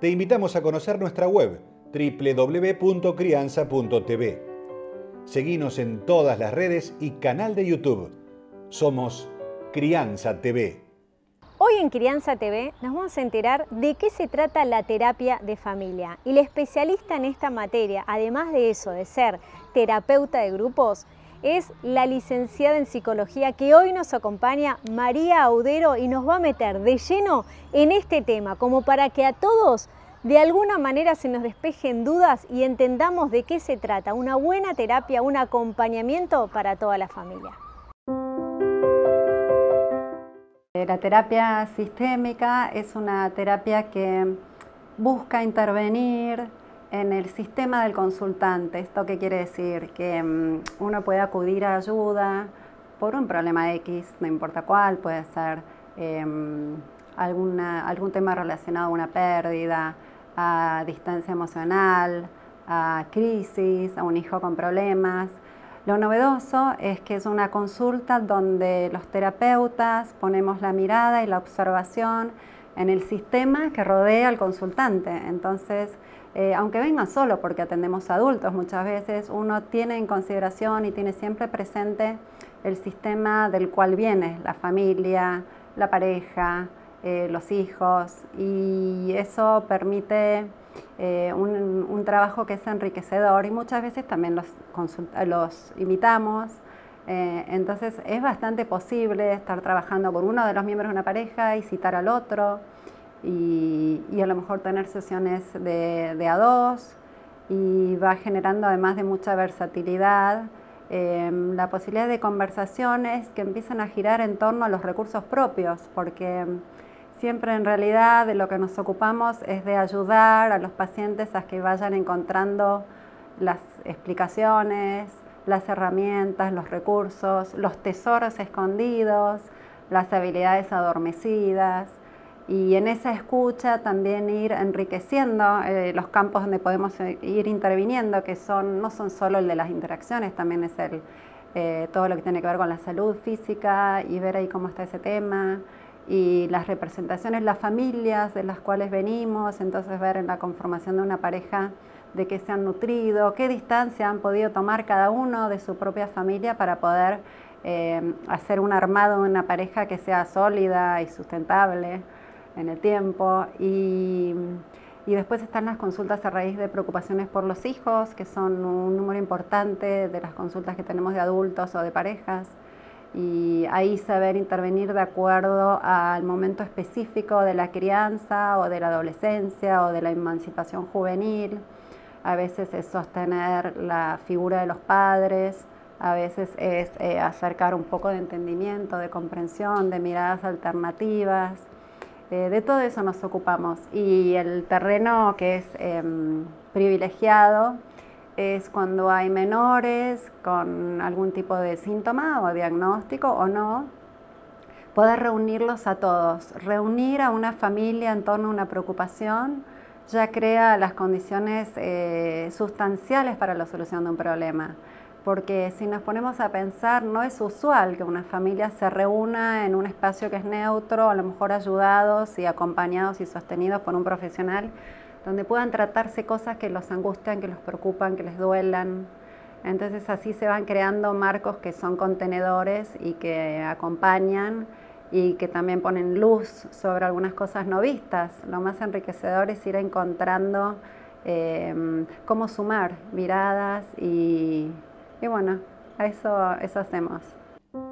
te invitamos a conocer nuestra web www.crianza.tv. Seguimos en todas las redes y canal de YouTube. Somos Crianza TV. Hoy en Crianza TV nos vamos a enterar de qué se trata la terapia de familia. Y la especialista en esta materia, además de eso, de ser terapeuta de grupos, es la licenciada en psicología que hoy nos acompaña, María Audero, y nos va a meter de lleno en este tema, como para que a todos de alguna manera se nos despejen dudas y entendamos de qué se trata, una buena terapia, un acompañamiento para toda la familia. Eh, la terapia sistémica es una terapia que busca intervenir en el sistema del consultante. ¿Esto qué quiere decir? Que mm, uno puede acudir a ayuda por un problema X, no importa cuál, puede ser em, algún tema relacionado a una pérdida, a distancia emocional, a crisis, a un hijo con problemas. Lo novedoso es que es una consulta donde los terapeutas ponemos la mirada y la observación en el sistema que rodea al consultante. Entonces, eh, aunque venga solo, porque atendemos adultos muchas veces, uno tiene en consideración y tiene siempre presente el sistema del cual viene, la familia, la pareja, eh, los hijos, y eso permite eh, un, trabajo que es enriquecedor y muchas veces también los, los imitamos. Entonces es bastante posible estar trabajando con uno de los miembros de una pareja y citar al otro y, a lo mejor tener sesiones de, a dos y va generando además de mucha versatilidad em, la posibilidad de conversaciones que empiezan a girar en torno a los recursos propios, porque siempre en realidad de lo que nos ocupamos es de ayudar a los pacientes a que vayan encontrando las explicaciones, las herramientas, los recursos, los tesoros escondidos, las habilidades adormecidas. Y en esa escucha también ir enriqueciendo eh, los campos donde podemos eh, ir interviniendo, que son, no son solo el de las interacciones, también es el, eh, todo lo que tiene que ver con la salud física y ver ahí cómo está ese tema, y las representaciones, las familias de las cuales venimos, entonces ver en la conformación de una pareja de qué se han nutrido, qué distancia han podido tomar cada uno de su propia familia para poder hacer un armado de una pareja que sea sólida y sustentable en el tiempo. Y, después están las consultas a raíz de preocupaciones por los hijos, que son un número importante de las consultas que tenemos de adultos o de parejas y ahí saber intervenir de acuerdo al momento específico de la crianza o de la adolescencia o de la emancipación juvenil. A veces es sostener la figura de los padres, a veces es eh, acercar un poco de entendimiento, de comprensión, de miradas alternativas. Eh, de todo eso nos ocupamos y el terreno que es em, privilegiado es cuando hay menores con algún tipo de síntoma o diagnóstico o no, poder reunirlos a todos. Reunir a una familia en torno a una preocupación ya crea las condiciones eh, sustanciales para la solución de un problema porque si nos ponemos a pensar, no es usual que una familia se reúna en un espacio que es neutro, a lo mejor ayudados y acompañados y sostenidos por un profesional, donde puedan tratarse cosas que los angustian, que los preocupan, que les duelan. Entonces así se van creando marcos que son contenedores y que acompañan y que también ponen luz sobre algunas cosas no vistas. Lo más enriquecedor es ir encontrando eh, cómo sumar miradas y y bueno, eso, eso hacemos.